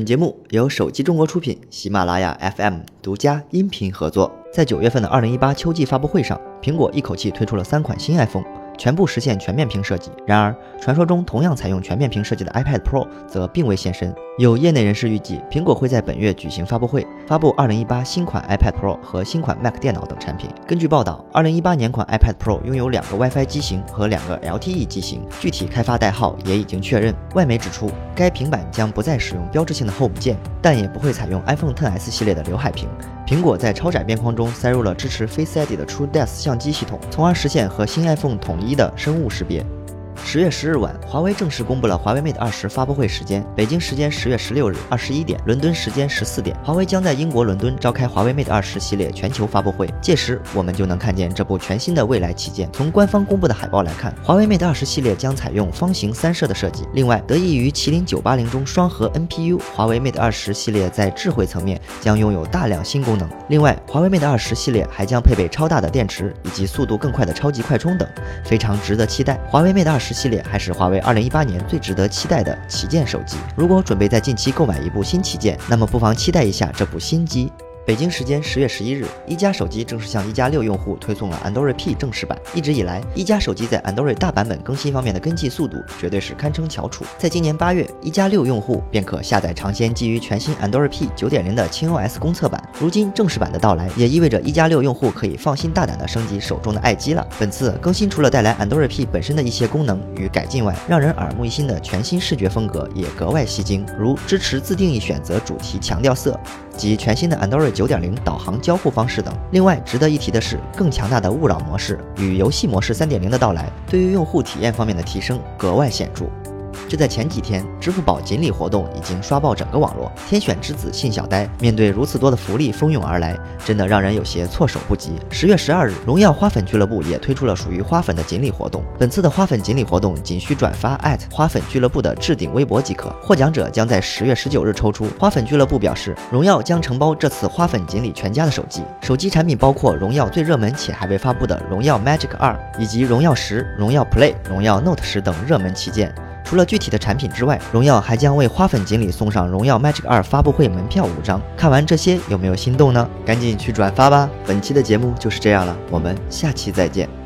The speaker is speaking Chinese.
本节目由手机中国出品，喜马拉雅 FM 独家音频合作。在九月份的二零一八秋季发布会上，苹果一口气推出了三款新 iPhone，全部实现全面屏设计。然而，传说中同样采用全面屏设计的 iPad Pro 则并未现身。有业内人士预计，苹果会在本月举行发布会，发布2018新款 iPad Pro 和新款 Mac 电脑等产品。根据报道，2018年款 iPad Pro 拥有两个 WiFi 机型和两个 LTE 机型，具体开发代号也已经确认。外媒指出，该平板将不再使用标志性的 Home 键，但也不会采用 iPhone XS 系列的刘海屏。苹果在超窄边框中塞入了支持 Face ID 的 TrueDepth 相机系统，从而实现和新 iPhone 统一一的生物识别。十月十日晚，华为正式公布了华为 Mate 二十发布会时间，北京时间十月十六日二十一点，伦敦时间十四点，华为将在英国伦敦召开华为 Mate 二十系列全球发布会，届时我们就能看见这部全新的未来旗舰。从官方公布的海报来看，华为 Mate 二十系列将采用方形三摄的设计。另外，得益于麒麟九八零中双核 NPU，华为 Mate 二十系列在智慧层面将拥有大量新功能。另外，华为 Mate 二十系列还将配备超大的电池以及速度更快的超级快充等，非常值得期待。华为 Mate 二十系列还是华为二零一八年最值得期待的旗舰手机。如果准备在近期购买一部新旗舰，那么不妨期待一下这部新机。北京时间十月十一日，一加手机正式向一加六用户推送了 Android P 正式版。一直以来，一加手机在 Android 大版本更新方面的跟进速度绝对是堪称翘楚。在今年八月，一加六用户便可下载尝鲜基于全新 Android P 九点零的轻 OS 公测版。如今正式版的到来，也意味着一加六用户可以放心大胆的升级手中的爱机了。本次更新除了带来 Android P 本身的一些功能与改进外，让人耳目一新的全新视觉风格也格外吸睛，如支持自定义选择主题强调色。及全新的 Android 9.0导航交互方式等。另外，值得一提的是，更强大的勿扰模式与游戏模式3.0的到来，对于用户体验方面的提升格外显著。就在前几天，支付宝锦鲤活动已经刷爆整个网络。天选之子信小呆，面对如此多的福利蜂拥而来，真的让人有些措手不及。十月十二日，荣耀花粉俱乐部也推出了属于花粉的锦鲤活动。本次的花粉锦鲤活动，仅需转发花粉俱乐部的置顶微博即可，获奖者将在十月十九日抽出。花粉俱乐部表示，荣耀将承包这次花粉锦鲤全家的手机，手机产品包括荣耀最热门且还未发布的荣耀 Magic 二，以及荣耀十、荣耀 Play、荣耀 Note 十等热门旗舰。除了具体的产品之外，荣耀还将为花粉锦鲤送上荣耀 Magic 二发布会门票五张。看完这些，有没有心动呢？赶紧去转发吧！本期的节目就是这样了，我们下期再见。